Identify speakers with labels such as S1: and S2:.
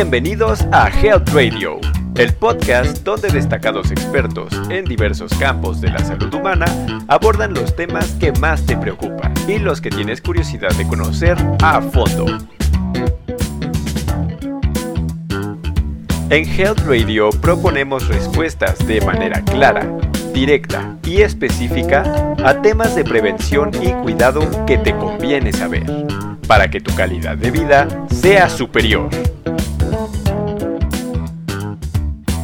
S1: Bienvenidos a Health Radio, el podcast donde destacados expertos en diversos campos de la salud humana abordan los temas que más te preocupan y los que tienes curiosidad de conocer a fondo. En Health Radio proponemos respuestas de manera clara, directa y específica a temas de prevención y cuidado que te conviene saber, para que tu calidad de vida sea superior.